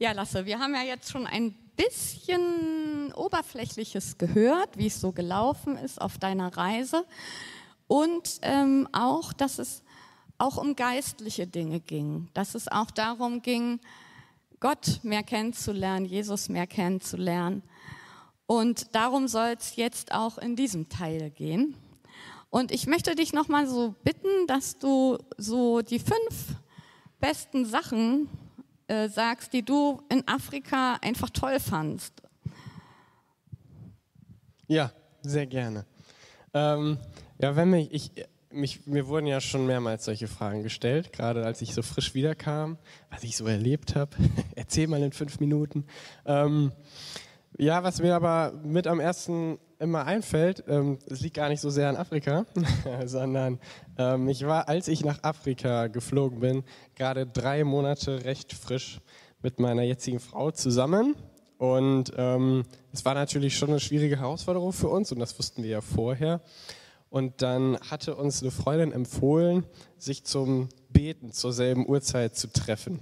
Ja, Lasse, wir haben ja jetzt schon ein bisschen Oberflächliches gehört, wie es so gelaufen ist auf deiner Reise. Und ähm, auch, dass es auch um geistliche Dinge ging, dass es auch darum ging, Gott mehr kennenzulernen, Jesus mehr kennenzulernen. Und darum soll es jetzt auch in diesem Teil gehen. Und ich möchte dich nochmal so bitten, dass du so die fünf besten Sachen äh, sagst, die du in Afrika einfach toll fandst. Ja, sehr gerne. Ähm, ja, wenn mich, ich, mich, mir wurden ja schon mehrmals solche Fragen gestellt, gerade als ich so frisch wiederkam, was ich so erlebt habe. Erzähl mal in fünf Minuten. Ähm, ja, was mir aber mit am ersten immer einfällt, ähm, es liegt gar nicht so sehr an Afrika, sondern ähm, ich war, als ich nach Afrika geflogen bin, gerade drei Monate recht frisch mit meiner jetzigen Frau zusammen. Und ähm, es war natürlich schon eine schwierige Herausforderung für uns und das wussten wir ja vorher. Und dann hatte uns eine Freundin empfohlen, sich zum Beten zur selben Uhrzeit zu treffen.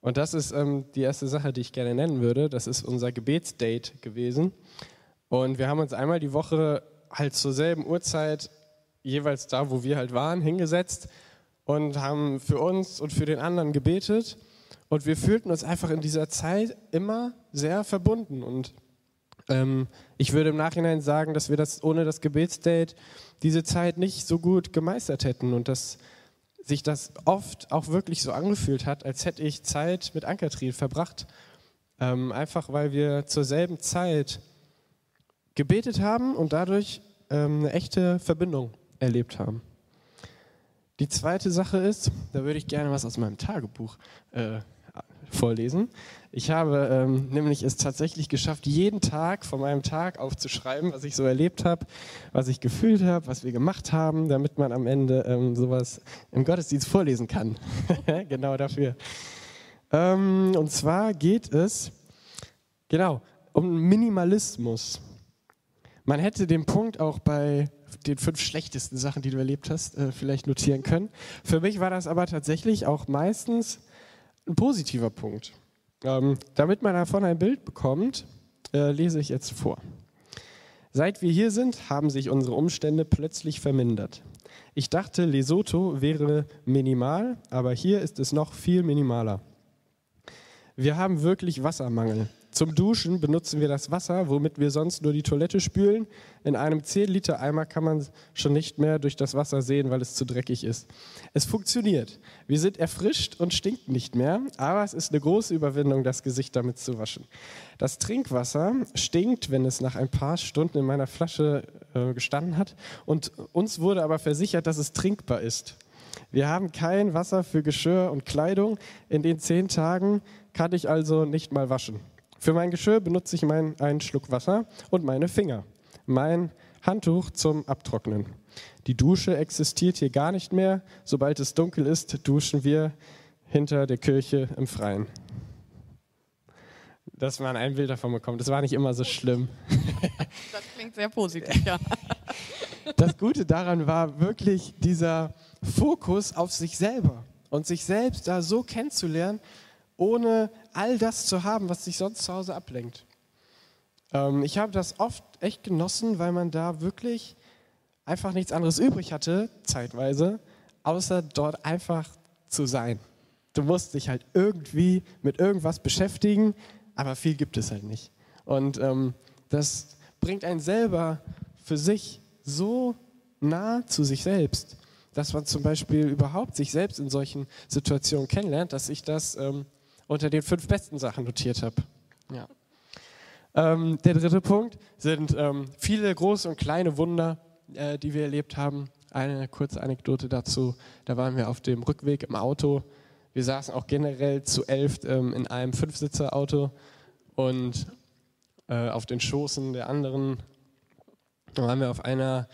Und das ist ähm, die erste Sache, die ich gerne nennen würde. Das ist unser Gebetsdate gewesen. Und wir haben uns einmal die Woche halt zur selben Uhrzeit, jeweils da, wo wir halt waren, hingesetzt und haben für uns und für den anderen gebetet. Und wir fühlten uns einfach in dieser Zeit immer sehr verbunden. Und ähm, ich würde im Nachhinein sagen, dass wir das ohne das Gebetsdate diese Zeit nicht so gut gemeistert hätten und dass sich das oft auch wirklich so angefühlt hat, als hätte ich Zeit mit Ankatrin verbracht. Ähm, einfach weil wir zur selben Zeit gebetet haben und dadurch ähm, eine echte Verbindung erlebt haben. Die zweite Sache ist, da würde ich gerne was aus meinem Tagebuch äh, vorlesen. Ich habe ähm, nämlich es tatsächlich geschafft, jeden Tag von meinem Tag aufzuschreiben, was ich so erlebt habe, was ich gefühlt habe, was wir gemacht haben, damit man am Ende ähm, sowas im Gottesdienst vorlesen kann. genau dafür. Ähm, und zwar geht es genau um Minimalismus. Man hätte den Punkt auch bei den fünf schlechtesten Sachen, die du erlebt hast, äh, vielleicht notieren können. Für mich war das aber tatsächlich auch meistens ein positiver Punkt. Ähm, damit man davon ein Bild bekommt, äh, lese ich jetzt vor. Seit wir hier sind, haben sich unsere Umstände plötzlich vermindert. Ich dachte, Lesotho wäre minimal, aber hier ist es noch viel minimaler. Wir haben wirklich Wassermangel. Zum Duschen benutzen wir das Wasser, womit wir sonst nur die Toilette spülen. In einem 10-Liter-Eimer kann man schon nicht mehr durch das Wasser sehen, weil es zu dreckig ist. Es funktioniert. Wir sind erfrischt und stinken nicht mehr, aber es ist eine große Überwindung, das Gesicht damit zu waschen. Das Trinkwasser stinkt, wenn es nach ein paar Stunden in meiner Flasche äh, gestanden hat. Und uns wurde aber versichert, dass es trinkbar ist. Wir haben kein Wasser für Geschirr und Kleidung. In den zehn Tagen kann ich also nicht mal waschen. Für mein Geschirr benutze ich mein, einen Schluck Wasser und meine Finger. Mein Handtuch zum Abtrocknen. Die Dusche existiert hier gar nicht mehr. Sobald es dunkel ist, duschen wir hinter der Kirche im Freien. Dass man ein Bild davon bekommt. Das war nicht immer so schlimm. Das klingt sehr positiv, ja. Das Gute daran war wirklich dieser Fokus auf sich selber und sich selbst da so kennenzulernen, ohne all das zu haben, was sich sonst zu Hause ablenkt. Ähm, ich habe das oft echt genossen, weil man da wirklich einfach nichts anderes übrig hatte, zeitweise, außer dort einfach zu sein. Du musst dich halt irgendwie mit irgendwas beschäftigen, aber viel gibt es halt nicht. Und ähm, das bringt einen selber für sich so nah zu sich selbst, dass man zum Beispiel überhaupt sich selbst in solchen Situationen kennenlernt, dass ich das ähm, unter den fünf besten Sachen notiert habe. Ja. Ähm, der dritte Punkt sind ähm, viele große und kleine Wunder, äh, die wir erlebt haben. Eine kurze Anekdote dazu. Da waren wir auf dem Rückweg im Auto. Wir saßen auch generell zu elf ähm, in einem Fünfsitzer-Auto und äh, auf den Schoßen der anderen da waren wir auf einer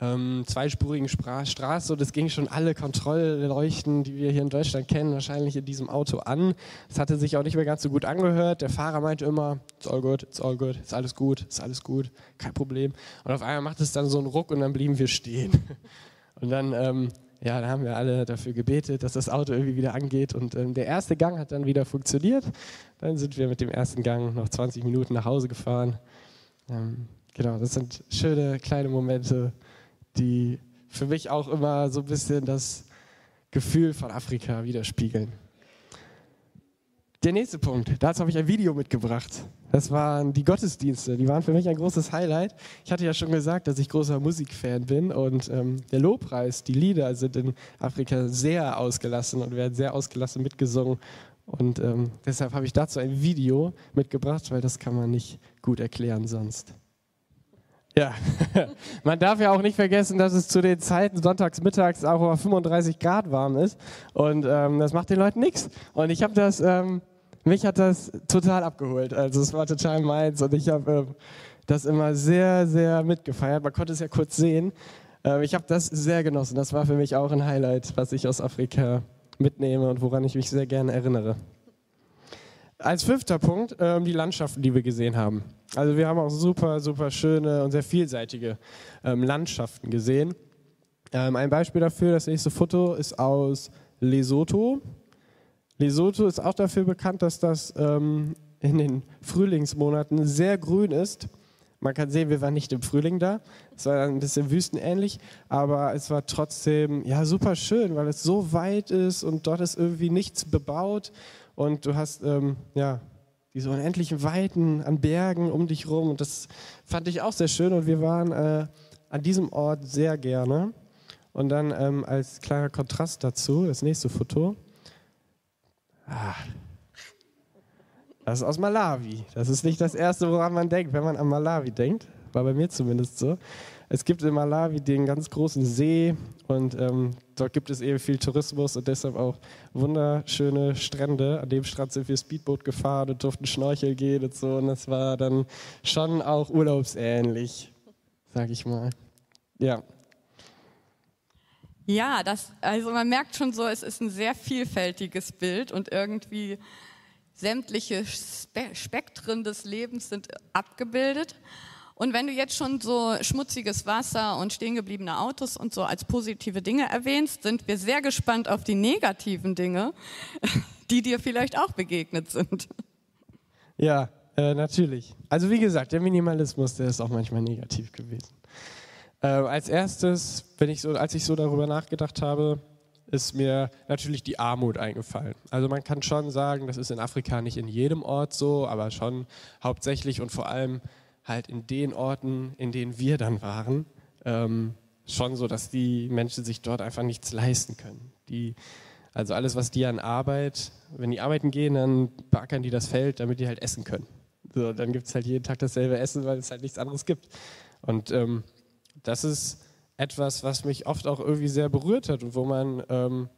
ähm, zweispurigen Spra Straße es ging schon alle Kontrollleuchten, die wir hier in Deutschland kennen, wahrscheinlich in diesem Auto an. Es hatte sich auch nicht mehr ganz so gut angehört. Der Fahrer meinte immer, it's all good, it's all good, ist alles gut, ist alles gut, kein Problem. Und auf einmal macht es dann so einen Ruck und dann blieben wir stehen. Und dann ähm, ja, da haben wir alle dafür gebetet, dass das Auto irgendwie wieder angeht. Und ähm, der erste Gang hat dann wieder funktioniert. Dann sind wir mit dem ersten Gang noch 20 Minuten nach Hause gefahren. Ähm, genau, das sind schöne kleine Momente, die für mich auch immer so ein bisschen das Gefühl von Afrika widerspiegeln. Der nächste Punkt, dazu habe ich ein Video mitgebracht. Das waren die Gottesdienste, die waren für mich ein großes Highlight. Ich hatte ja schon gesagt, dass ich großer Musikfan bin und ähm, der Lobpreis, die Lieder sind in Afrika sehr ausgelassen und werden sehr ausgelassen mitgesungen. Und ähm, deshalb habe ich dazu ein Video mitgebracht, weil das kann man nicht gut erklären sonst. Ja, man darf ja auch nicht vergessen, dass es zu den Zeiten sonntags mittags auch über 35 Grad warm ist und ähm, das macht den Leuten nichts. Und ich habe das, ähm, mich hat das total abgeholt. Also es war total meins und ich habe ähm, das immer sehr, sehr mitgefeiert. Man konnte es ja kurz sehen. Ähm, ich habe das sehr genossen. Das war für mich auch ein Highlight, was ich aus Afrika mitnehme und woran ich mich sehr gerne erinnere. Als fünfter Punkt ähm, die Landschaften, die wir gesehen haben. Also wir haben auch super, super schöne und sehr vielseitige ähm, Landschaften gesehen. Ähm, ein Beispiel dafür, das nächste Foto ist aus Lesotho. Lesotho ist auch dafür bekannt, dass das ähm, in den Frühlingsmonaten sehr grün ist. Man kann sehen, wir waren nicht im Frühling da. Es war ein bisschen wüstenähnlich, aber es war trotzdem ja super schön, weil es so weit ist und dort ist irgendwie nichts bebaut und du hast ähm, ja, diese unendlichen Weiten an Bergen um dich rum und das fand ich auch sehr schön und wir waren äh, an diesem Ort sehr gerne. Und dann ähm, als kleiner Kontrast dazu, das nächste Foto. Ah, das ist aus Malawi. Das ist nicht das Erste, woran man denkt, wenn man an Malawi denkt. War bei mir zumindest so. Es gibt in Malawi den ganz großen See und ähm, dort gibt es eben viel Tourismus und deshalb auch wunderschöne Strände. An dem Strand sind wir Speedboot gefahren und durften Schnorchel gehen und so. Und das war dann schon auch urlaubsähnlich, sag ich mal. Ja. Ja, das, also man merkt schon so, es ist ein sehr vielfältiges Bild und irgendwie sämtliche Spe Spektren des Lebens sind abgebildet. Und wenn du jetzt schon so schmutziges Wasser und stehengebliebene Autos und so als positive Dinge erwähnst, sind wir sehr gespannt auf die negativen Dinge, die dir vielleicht auch begegnet sind. Ja, äh, natürlich. Also wie gesagt, der Minimalismus, der ist auch manchmal negativ gewesen. Äh, als erstes, wenn ich so, als ich so darüber nachgedacht habe, ist mir natürlich die Armut eingefallen. Also man kann schon sagen, das ist in Afrika nicht in jedem Ort so, aber schon hauptsächlich und vor allem halt in den Orten, in denen wir dann waren, ähm, schon so, dass die Menschen sich dort einfach nichts leisten können. Die, also alles, was die an Arbeit, wenn die arbeiten gehen, dann beackern die das Feld, damit die halt essen können. So, dann gibt es halt jeden Tag dasselbe Essen, weil es halt nichts anderes gibt. Und ähm, das ist etwas, was mich oft auch irgendwie sehr berührt hat und wo man, ähm,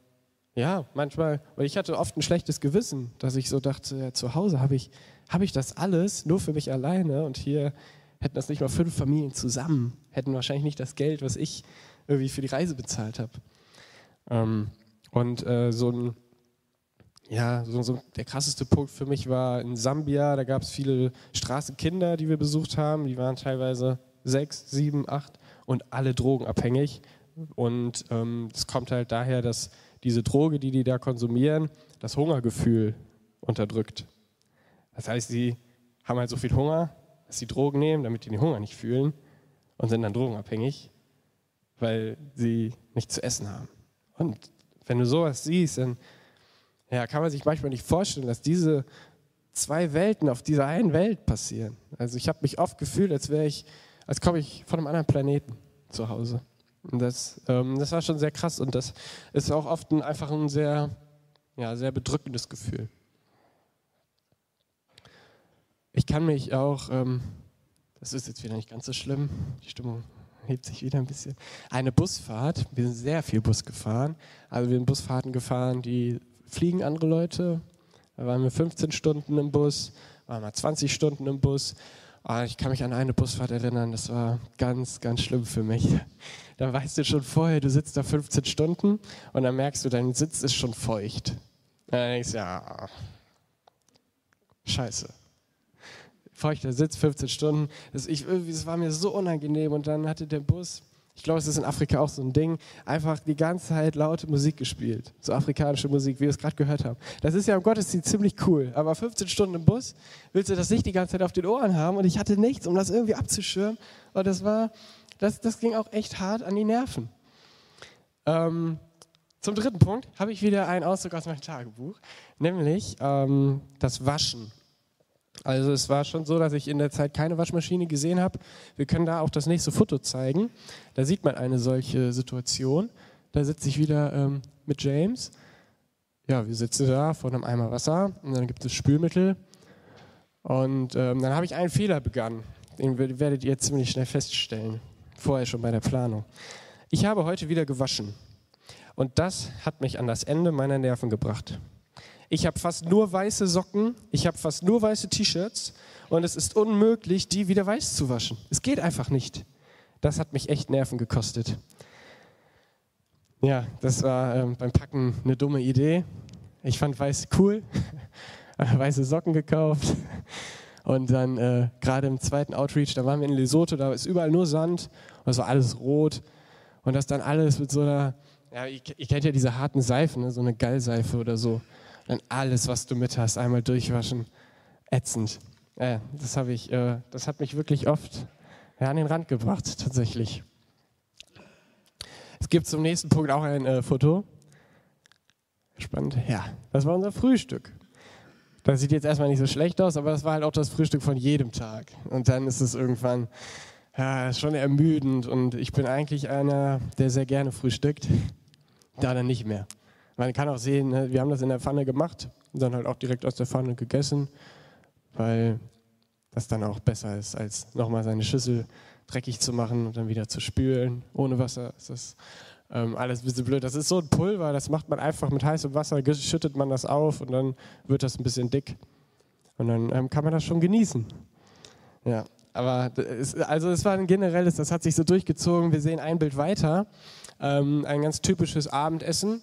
ja, manchmal, weil ich hatte oft ein schlechtes Gewissen, dass ich so dachte, ja, zu Hause habe ich habe ich das alles nur für mich alleine und hier hätten das nicht mal fünf Familien zusammen, hätten wahrscheinlich nicht das Geld, was ich irgendwie für die Reise bezahlt habe. Ähm, und äh, so ein, ja, so, so, der krasseste Punkt für mich war in Sambia, da gab es viele Straßenkinder, die wir besucht haben, die waren teilweise sechs, sieben, acht und alle drogenabhängig. Und es ähm, kommt halt daher, dass diese Droge, die die da konsumieren, das Hungergefühl unterdrückt. Das heißt, sie haben halt so viel Hunger, dass sie Drogen nehmen, damit die den Hunger nicht fühlen und sind dann drogenabhängig, weil sie nichts zu essen haben. Und wenn du sowas siehst, dann ja, kann man sich manchmal nicht vorstellen, dass diese zwei Welten auf dieser einen Welt passieren. Also ich habe mich oft gefühlt, als wäre ich, als komme ich von einem anderen Planeten zu Hause. Das, ähm, das war schon sehr krass und das ist auch oft ein, einfach ein sehr, ja, sehr bedrückendes Gefühl. Ich kann mich auch, ähm, das ist jetzt wieder nicht ganz so schlimm, die Stimmung hebt sich wieder ein bisschen. Eine Busfahrt, wir sind sehr viel Bus gefahren. Also wir sind Busfahrten gefahren, die fliegen andere Leute. Da waren wir 15 Stunden im Bus, waren mal 20 Stunden im Bus. Ah, ich kann mich an eine Busfahrt erinnern, das war ganz, ganz schlimm für mich. Da weißt du schon vorher, du sitzt da 15 Stunden und dann merkst du, dein Sitz ist schon feucht. Dann denkst du, ja, scheiße feuchter Sitz, 15 Stunden. Das, das war mir so unangenehm. Und dann hatte der Bus, Ich glaube, es ist in Afrika auch so ein Ding. Einfach die ganze Zeit laute Musik gespielt. So afrikanische Musik, wie wir es gerade gehört haben. Das ist ja im Gottesdienst ziemlich cool. Aber 15 Stunden im Bus willst du das nicht die ganze Zeit auf den Ohren haben. Und ich hatte nichts, um das irgendwie abzuschirmen. Und das war, das, das ging auch echt hart an die Nerven. Ähm, zum dritten Punkt habe ich wieder einen Auszug aus meinem Tagebuch, nämlich ähm, das Waschen. Also es war schon so, dass ich in der Zeit keine Waschmaschine gesehen habe. Wir können da auch das nächste Foto zeigen. Da sieht man eine solche Situation. Da sitze ich wieder ähm, mit James. Ja, wir sitzen da vor einem Eimer Wasser und dann gibt es Spülmittel. Und ähm, dann habe ich einen Fehler begangen. Den werdet ihr ziemlich schnell feststellen. Vorher schon bei der Planung. Ich habe heute wieder gewaschen. Und das hat mich an das Ende meiner Nerven gebracht. Ich habe fast nur weiße Socken, ich habe fast nur weiße T-Shirts und es ist unmöglich, die wieder weiß zu waschen. Es geht einfach nicht. Das hat mich echt Nerven gekostet. Ja, das war ähm, beim Packen eine dumme Idee. Ich fand weiß cool, weiße Socken gekauft. Und dann äh, gerade im zweiten Outreach, da waren wir in Lesotho, da ist überall nur Sand und es war alles rot. Und das dann alles mit so einer, ja, ihr, ihr kennt ja diese harten Seifen, ne? so eine Gallseife oder so dann alles, was du mit hast, einmal durchwaschen. Ätzend. Äh, das, ich, äh, das hat mich wirklich oft ja, an den Rand gebracht, tatsächlich. Es gibt zum nächsten Punkt auch ein äh, Foto. Spannend. Ja, das war unser Frühstück. Das sieht jetzt erstmal nicht so schlecht aus, aber das war halt auch das Frühstück von jedem Tag. Und dann ist es irgendwann ja, schon ermüdend und ich bin eigentlich einer, der sehr gerne frühstückt. Da dann nicht mehr. Man kann auch sehen, ne, wir haben das in der Pfanne gemacht und dann halt auch direkt aus der Pfanne gegessen, weil das dann auch besser ist, als nochmal seine Schüssel dreckig zu machen und dann wieder zu spülen. Ohne Wasser ist das ähm, alles ein bisschen blöd. Das ist so ein Pulver, das macht man einfach mit heißem Wasser, schüttet man das auf und dann wird das ein bisschen dick. Und dann ähm, kann man das schon genießen. Ja, aber es, also es war ein generelles, das hat sich so durchgezogen. Wir sehen ein Bild weiter, ähm, ein ganz typisches Abendessen.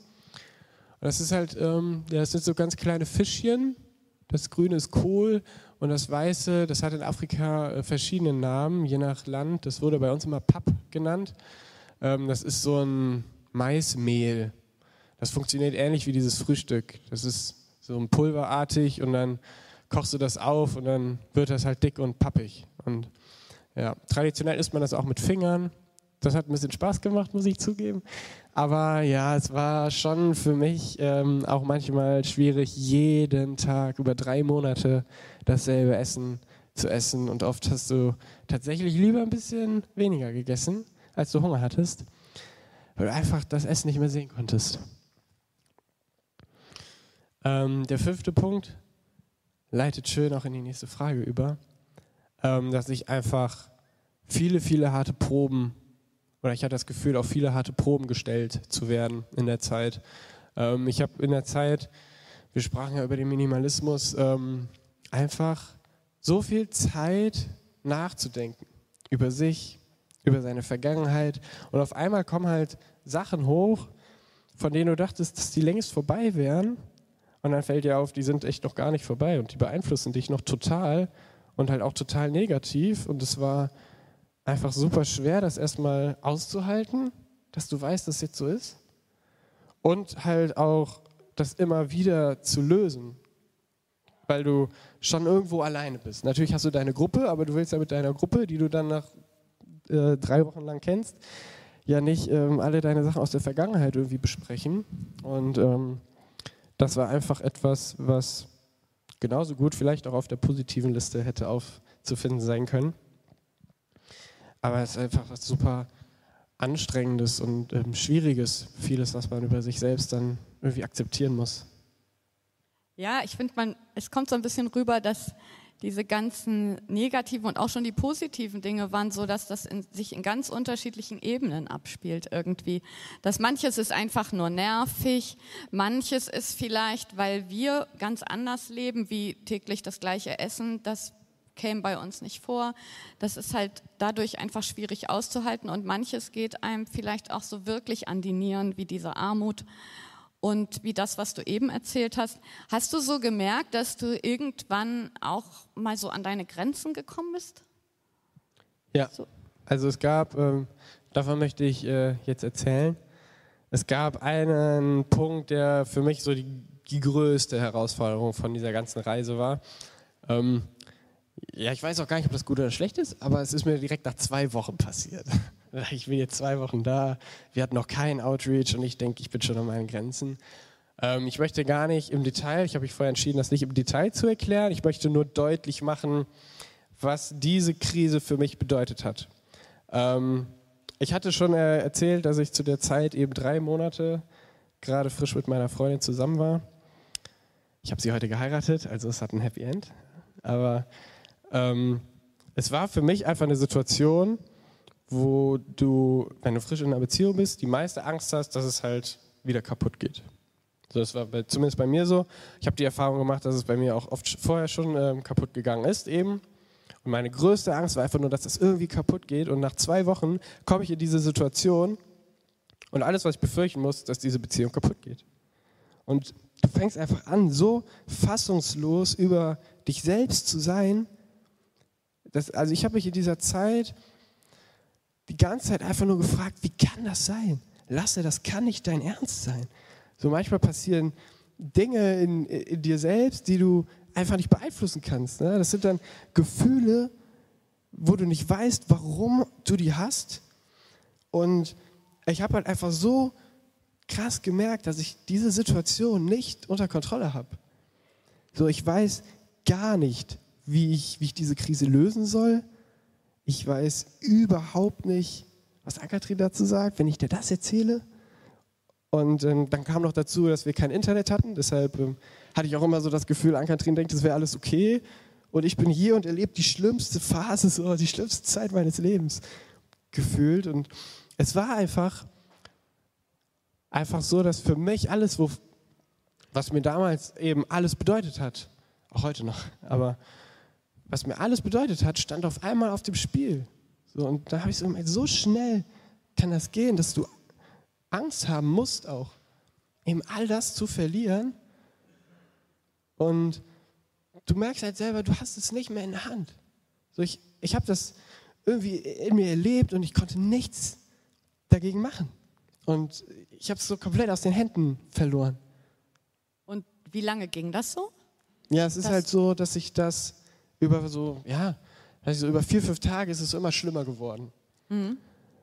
Das ist halt, ähm, das sind so ganz kleine Fischchen. Das Grüne ist Kohl und das Weiße, das hat in Afrika äh, verschiedene Namen, je nach Land. Das wurde bei uns immer Papp genannt. Ähm, das ist so ein Maismehl. Das funktioniert ähnlich wie dieses Frühstück. Das ist so ein pulverartig und dann kochst du das auf und dann wird das halt dick und pappig. Und ja, traditionell isst man das auch mit Fingern. Das hat ein bisschen Spaß gemacht, muss ich zugeben. Aber ja, es war schon für mich ähm, auch manchmal schwierig, jeden Tag über drei Monate dasselbe Essen zu essen. Und oft hast du tatsächlich lieber ein bisschen weniger gegessen, als du Hunger hattest, weil du einfach das Essen nicht mehr sehen konntest. Ähm, der fünfte Punkt leitet schön auch in die nächste Frage über, ähm, dass ich einfach viele, viele harte Proben oder ich hatte das Gefühl, auf viele harte Proben gestellt zu werden in der Zeit. Ähm, ich habe in der Zeit, wir sprachen ja über den Minimalismus, ähm, einfach so viel Zeit nachzudenken über sich, über seine Vergangenheit. Und auf einmal kommen halt Sachen hoch, von denen du dachtest, dass die längst vorbei wären. Und dann fällt dir auf, die sind echt noch gar nicht vorbei und die beeinflussen dich noch total und halt auch total negativ. Und es war einfach super schwer, das erstmal auszuhalten, dass du weißt, dass es jetzt so ist. Und halt auch das immer wieder zu lösen, weil du schon irgendwo alleine bist. Natürlich hast du deine Gruppe, aber du willst ja mit deiner Gruppe, die du dann nach äh, drei Wochen lang kennst, ja nicht ähm, alle deine Sachen aus der Vergangenheit irgendwie besprechen. Und ähm, das war einfach etwas, was genauso gut vielleicht auch auf der positiven Liste hätte aufzufinden sein können. Aber es ist einfach was super Anstrengendes und ähm, Schwieriges, vieles, was man über sich selbst dann irgendwie akzeptieren muss. Ja, ich finde, es kommt so ein bisschen rüber, dass diese ganzen negativen und auch schon die positiven Dinge waren so, dass das in, sich in ganz unterschiedlichen Ebenen abspielt irgendwie. Dass manches ist einfach nur nervig, manches ist vielleicht, weil wir ganz anders leben, wie täglich das gleiche Essen, dass käme bei uns nicht vor. Das ist halt dadurch einfach schwierig auszuhalten und manches geht einem vielleicht auch so wirklich an die Nieren wie diese Armut und wie das, was du eben erzählt hast. Hast du so gemerkt, dass du irgendwann auch mal so an deine Grenzen gekommen bist? Ja, so. also es gab, ähm, davon möchte ich äh, jetzt erzählen. Es gab einen Punkt, der für mich so die, die größte Herausforderung von dieser ganzen Reise war. Ähm, ja, ich weiß auch gar nicht, ob das gut oder schlecht ist, aber es ist mir direkt nach zwei Wochen passiert. Ich bin jetzt zwei Wochen da, wir hatten noch keinen Outreach und ich denke, ich bin schon an meinen Grenzen. Ähm, ich möchte gar nicht im Detail, ich habe mich vorher entschieden, das nicht im Detail zu erklären, ich möchte nur deutlich machen, was diese Krise für mich bedeutet hat. Ähm, ich hatte schon äh, erzählt, dass ich zu der Zeit eben drei Monate gerade frisch mit meiner Freundin zusammen war. Ich habe sie heute geheiratet, also es hat ein Happy End. Aber ähm, es war für mich einfach eine Situation, wo du, wenn du frisch in einer Beziehung bist, die meiste Angst hast, dass es halt wieder kaputt geht. So, das war bei, zumindest bei mir so. Ich habe die Erfahrung gemacht, dass es bei mir auch oft vorher schon ähm, kaputt gegangen ist eben. Und meine größte Angst war einfach nur, dass das irgendwie kaputt geht. Und nach zwei Wochen komme ich in diese Situation und alles, was ich befürchten muss, dass diese Beziehung kaputt geht. Und du fängst einfach an, so fassungslos über dich selbst zu sein. Dass, also ich habe mich in dieser Zeit die ganze Zeit einfach nur gefragt, wie kann das sein? Lasse, das kann nicht dein Ernst sein. So manchmal passieren Dinge in, in dir selbst, die du einfach nicht beeinflussen kannst. Ne? Das sind dann Gefühle, wo du nicht weißt, warum du die hast. Und ich habe halt einfach so krass gemerkt, dass ich diese Situation nicht unter Kontrolle habe. So, ich weiß gar nicht, wie ich, wie ich diese Krise lösen soll. Ich weiß überhaupt nicht, was Ankatrin dazu sagt, wenn ich dir das erzähle. Und ähm, dann kam noch dazu, dass wir kein Internet hatten. Deshalb ähm, hatte ich auch immer so das Gefühl, Ann-Kathrin denkt, es wäre alles okay. Und ich bin hier und erlebe die schlimmste Phase, so die schlimmste Zeit meines Lebens gefühlt. Und es war einfach, einfach so, dass für mich alles, wo, was mir damals eben alles bedeutet hat, auch heute noch, aber was mir alles bedeutet hat, stand auf einmal auf dem Spiel. So, und da habe ich so, so schnell kann das gehen, dass du Angst haben musst auch, eben all das zu verlieren und du merkst halt selber, du hast es nicht mehr in der Hand. So ich ich habe das irgendwie in mir erlebt und ich konnte nichts dagegen machen. Und ich habe es so komplett aus den Händen verloren. Und wie lange ging das so? Ja, es ist das halt so, dass ich das über so, ja, also über vier, fünf Tage ist es immer schlimmer geworden. Mhm.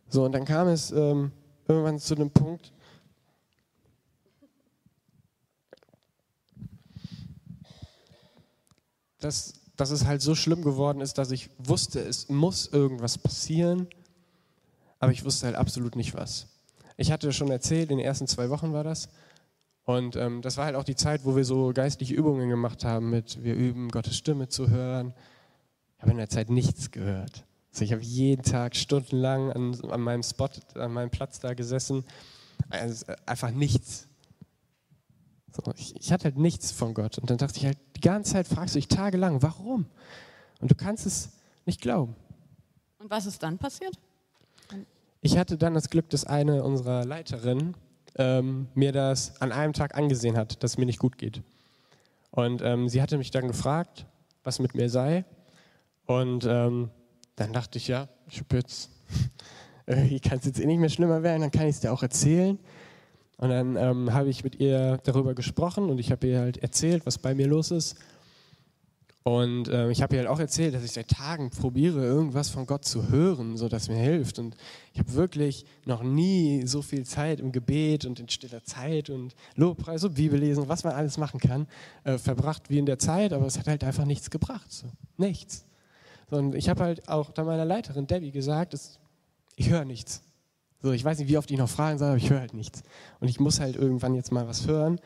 So, und dann kam es ähm, irgendwann zu einem Punkt, dass, dass es halt so schlimm geworden ist, dass ich wusste, es muss irgendwas passieren, aber ich wusste halt absolut nicht was. Ich hatte schon erzählt, in den ersten zwei Wochen war das. Und ähm, das war halt auch die Zeit, wo wir so geistliche Übungen gemacht haben mit, wir üben, Gottes Stimme zu hören. Ich habe in der Zeit nichts gehört. Also ich habe jeden Tag stundenlang an, an meinem Spot, an meinem Platz da gesessen. Also einfach nichts. So, ich, ich, hatte halt nichts von Gott. Und dann dachte ich halt, die ganze Zeit fragst du dich tagelang, warum? Und du kannst es nicht glauben. Und was ist dann passiert? Ich hatte dann das Glück, dass eine unserer Leiterinnen ähm, mir das an einem Tag angesehen hat, dass es mir nicht gut geht. Und ähm, sie hatte mich dann gefragt, was mit mir sei. Und ähm, dann dachte ich, ja, ich jetzt, irgendwie kann es jetzt eh nicht mehr schlimmer werden, dann kann ich es dir auch erzählen. Und dann ähm, habe ich mit ihr darüber gesprochen und ich habe ihr halt erzählt, was bei mir los ist. Und äh, ich habe ihr halt auch erzählt, dass ich seit Tagen probiere, irgendwas von Gott zu hören, so dass mir hilft. Und ich habe wirklich noch nie so viel Zeit im Gebet und in stiller Zeit und Lobpreis und Bibellesen, was man alles machen kann, äh, verbracht wie in der Zeit, aber es hat halt einfach nichts gebracht. So. Nichts. Und ich habe halt auch da meiner Leiterin Debbie gesagt, dass ich höre nichts. So, ich weiß nicht, wie oft ich noch fragen soll, aber ich höre halt nichts. Und ich muss halt irgendwann jetzt mal was hören,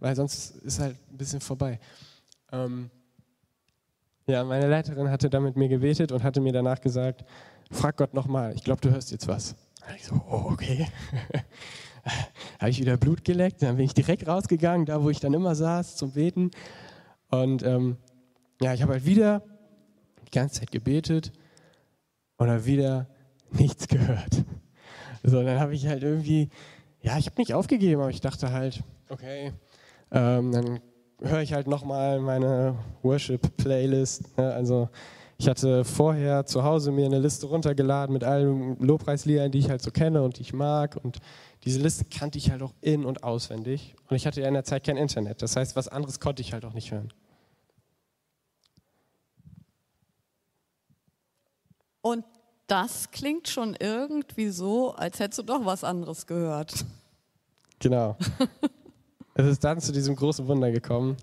weil sonst ist halt ein bisschen vorbei. Ähm ja, meine Leiterin hatte da mit mir gebetet und hatte mir danach gesagt, frag Gott nochmal, ich glaube, du hörst jetzt was. Ich so, oh, okay. habe ich wieder Blut geleckt, dann bin ich direkt rausgegangen, da wo ich dann immer saß zum Beten. Und ähm, ja, ich habe halt wieder die ganze Zeit gebetet und habe wieder nichts gehört. So, dann habe ich halt irgendwie, ja, ich habe nicht aufgegeben, aber ich dachte halt, okay, ähm, dann höre ich halt nochmal meine Worship-Playlist. Ne? Also ich Ich hatte vorher zu Hause mir eine Liste runtergeladen mit allen Lobpreisliedern, die ich halt so kenne und die ich mag. Und diese Liste kannte ich halt auch in- und auswendig. Und ich hatte ja in der Zeit kein Internet. Das heißt, was anderes konnte ich halt auch nicht hören. Und das klingt schon irgendwie so, als hättest du doch was anderes gehört. Genau. es ist dann zu diesem großen Wunder gekommen,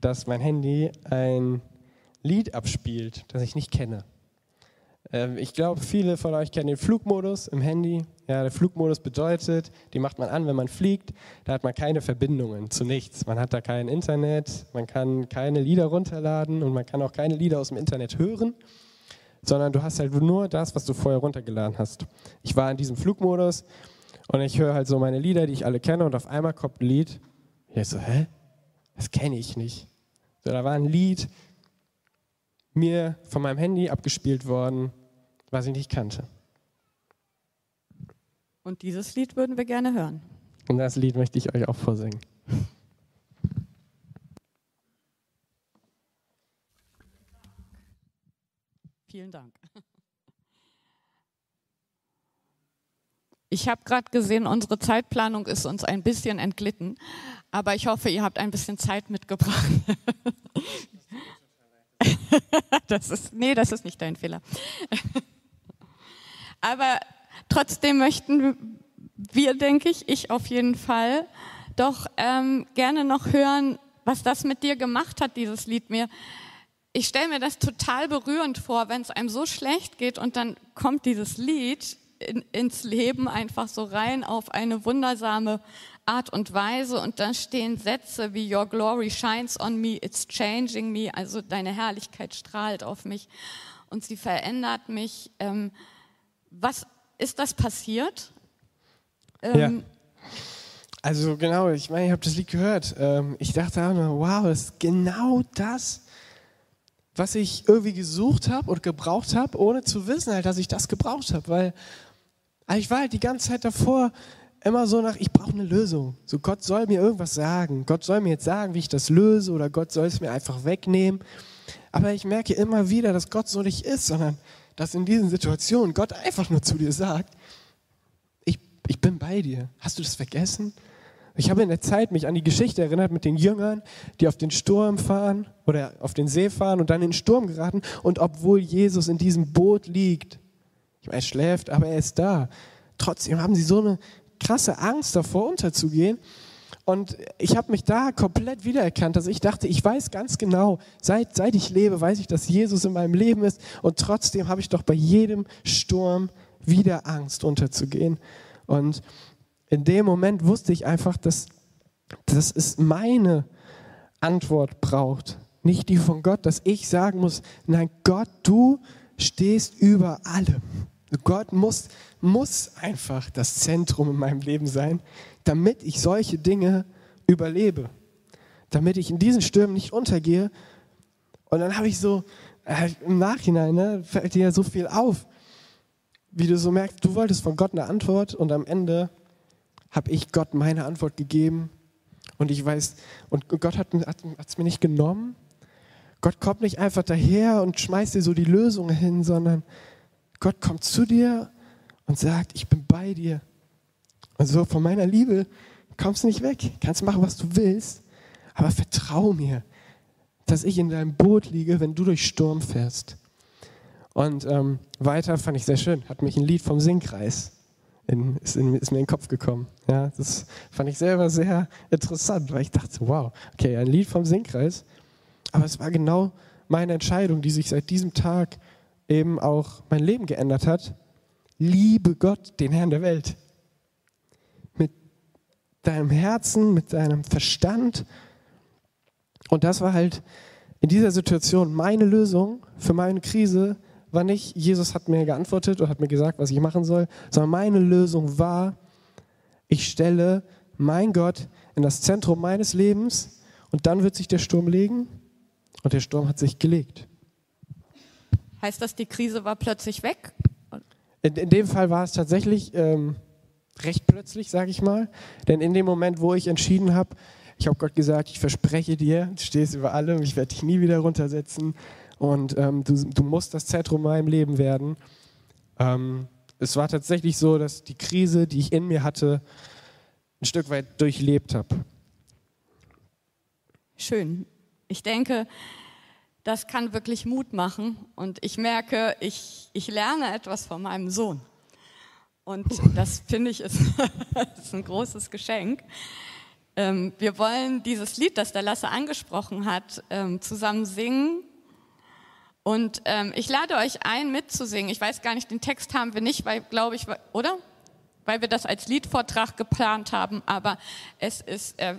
dass mein Handy ein Lied abspielt, das ich nicht kenne. Ähm, ich glaube, viele von euch kennen den Flugmodus im Handy. Ja, der Flugmodus bedeutet, die macht man an, wenn man fliegt. Da hat man keine Verbindungen zu nichts. Man hat da kein Internet, man kann keine Lieder runterladen und man kann auch keine Lieder aus dem Internet hören, sondern du hast halt nur das, was du vorher runtergeladen hast. Ich war in diesem Flugmodus und ich höre halt so meine Lieder, die ich alle kenne und auf einmal kommt ein Lied. Ich so, hä? Das kenne ich nicht. So, da war ein Lied mir von meinem Handy abgespielt worden, was ich nicht kannte. Und dieses Lied würden wir gerne hören. Und das Lied möchte ich euch auch vorsingen. Vielen Dank. Ich habe gerade gesehen, unsere Zeitplanung ist uns ein bisschen entglitten, aber ich hoffe, ihr habt ein bisschen Zeit mitgebracht. das ist, nee, das ist nicht dein Fehler. aber trotzdem möchten wir, denke ich, ich auf jeden Fall, doch ähm, gerne noch hören, was das mit dir gemacht hat, dieses Lied mir. Ich stelle mir das total berührend vor, wenn es einem so schlecht geht und dann kommt dieses Lied in, ins Leben einfach so rein auf eine wundersame Art und Weise und da stehen Sätze wie Your glory shines on me, it's changing me, also deine Herrlichkeit strahlt auf mich und sie verändert mich. Ähm, was ist das passiert? Ähm, ja. Also genau, ich meine, ich habe das Lied gehört. Ähm, ich dachte auch nur, wow, das ist genau das, was ich irgendwie gesucht habe und gebraucht habe, ohne zu wissen halt, dass ich das gebraucht habe, weil ich war halt die ganze Zeit davor immer so nach, ich brauche eine Lösung. So, Gott soll mir irgendwas sagen. Gott soll mir jetzt sagen, wie ich das löse oder Gott soll es mir einfach wegnehmen. Aber ich merke immer wieder, dass Gott so nicht ist, sondern dass in diesen Situationen Gott einfach nur zu dir sagt, ich, ich bin bei dir. Hast du das vergessen? Ich habe in der Zeit mich an die Geschichte erinnert mit den Jüngern, die auf den Sturm fahren oder auf den See fahren und dann in den Sturm geraten. Und obwohl Jesus in diesem Boot liegt, ich meine, er schläft, aber er ist da. Trotzdem haben sie so eine krasse Angst davor, unterzugehen. Und ich habe mich da komplett wiedererkannt. Also ich dachte, ich weiß ganz genau, seit, seit ich lebe, weiß ich, dass Jesus in meinem Leben ist. Und trotzdem habe ich doch bei jedem Sturm wieder Angst, unterzugehen. Und in dem Moment wusste ich einfach, dass, dass es meine Antwort braucht. Nicht die von Gott, dass ich sagen muss, nein, Gott, du stehst über allem. Gott muss, muss einfach das Zentrum in meinem Leben sein, damit ich solche Dinge überlebe. Damit ich in diesen Stürmen nicht untergehe. Und dann habe ich so, äh, im Nachhinein ne, fällt dir ja so viel auf, wie du so merkst, du wolltest von Gott eine Antwort und am Ende habe ich Gott meine Antwort gegeben. Und ich weiß, und Gott hat es mir nicht genommen. Gott kommt nicht einfach daher und schmeißt dir so die Lösung hin, sondern Gott kommt zu dir und sagt, ich bin bei dir. Und so von meiner Liebe kommst du nicht weg. Kannst machen, was du willst, aber vertrau mir, dass ich in deinem Boot liege, wenn du durch Sturm fährst. Und ähm, weiter fand ich sehr schön, hat mich ein Lied vom Singkreis in, ist, in, ist, mir in den Kopf gekommen. Ja, das fand ich selber sehr interessant, weil ich dachte, wow, okay, ein Lied vom Singkreis, aber es war genau meine Entscheidung, die sich seit diesem Tag eben auch mein Leben geändert hat. Liebe Gott, den Herrn der Welt. Mit deinem Herzen, mit deinem Verstand. Und das war halt in dieser Situation meine Lösung für meine Krise war nicht, Jesus hat mir geantwortet und hat mir gesagt, was ich machen soll, sondern meine Lösung war, ich stelle mein Gott in das Zentrum meines Lebens und dann wird sich der Sturm legen und der Sturm hat sich gelegt. Heißt das, die Krise war plötzlich weg? In, in dem Fall war es tatsächlich ähm, recht plötzlich, sage ich mal. Denn in dem Moment, wo ich entschieden habe, ich habe Gott gesagt, ich verspreche dir, du stehst über allem, ich werde dich nie wieder runtersetzen. und ähm, du, du musst das Zentrum in meinem Leben werden. Ähm, es war tatsächlich so, dass die Krise, die ich in mir hatte, ein Stück weit durchlebt habe. Schön. Ich denke, das kann wirklich Mut machen und ich merke, ich, ich lerne etwas von meinem Sohn. Und das finde ich ist, ist, ein großes Geschenk. Ähm, wir wollen dieses Lied, das der Lasse angesprochen hat, ähm, zusammen singen. Und ähm, ich lade euch ein, mitzusingen. Ich weiß gar nicht, den Text haben wir nicht, weil, glaube ich, oder? Weil wir das als Liedvortrag geplant haben. Aber es ist, äh,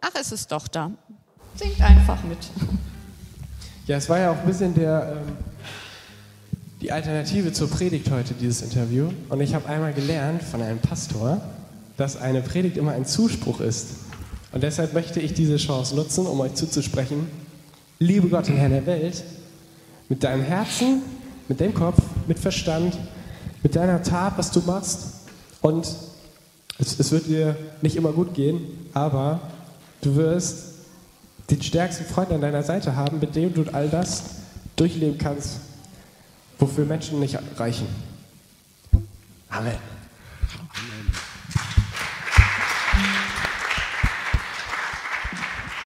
ach, es ist doch da. Singt einfach mit. Ja, es war ja auch ein bisschen der, ähm, die Alternative zur Predigt heute, dieses Interview. Und ich habe einmal gelernt von einem Pastor, dass eine Predigt immer ein Zuspruch ist. Und deshalb möchte ich diese Chance nutzen, um euch zuzusprechen, liebe Gott Herr der Welt, mit deinem Herzen, mit dem Kopf, mit Verstand, mit deiner Tat, was du machst. Und es, es wird dir nicht immer gut gehen, aber du wirst den stärksten Freund an deiner Seite haben, mit dem du all das durchleben kannst, wofür Menschen nicht reichen. Amen.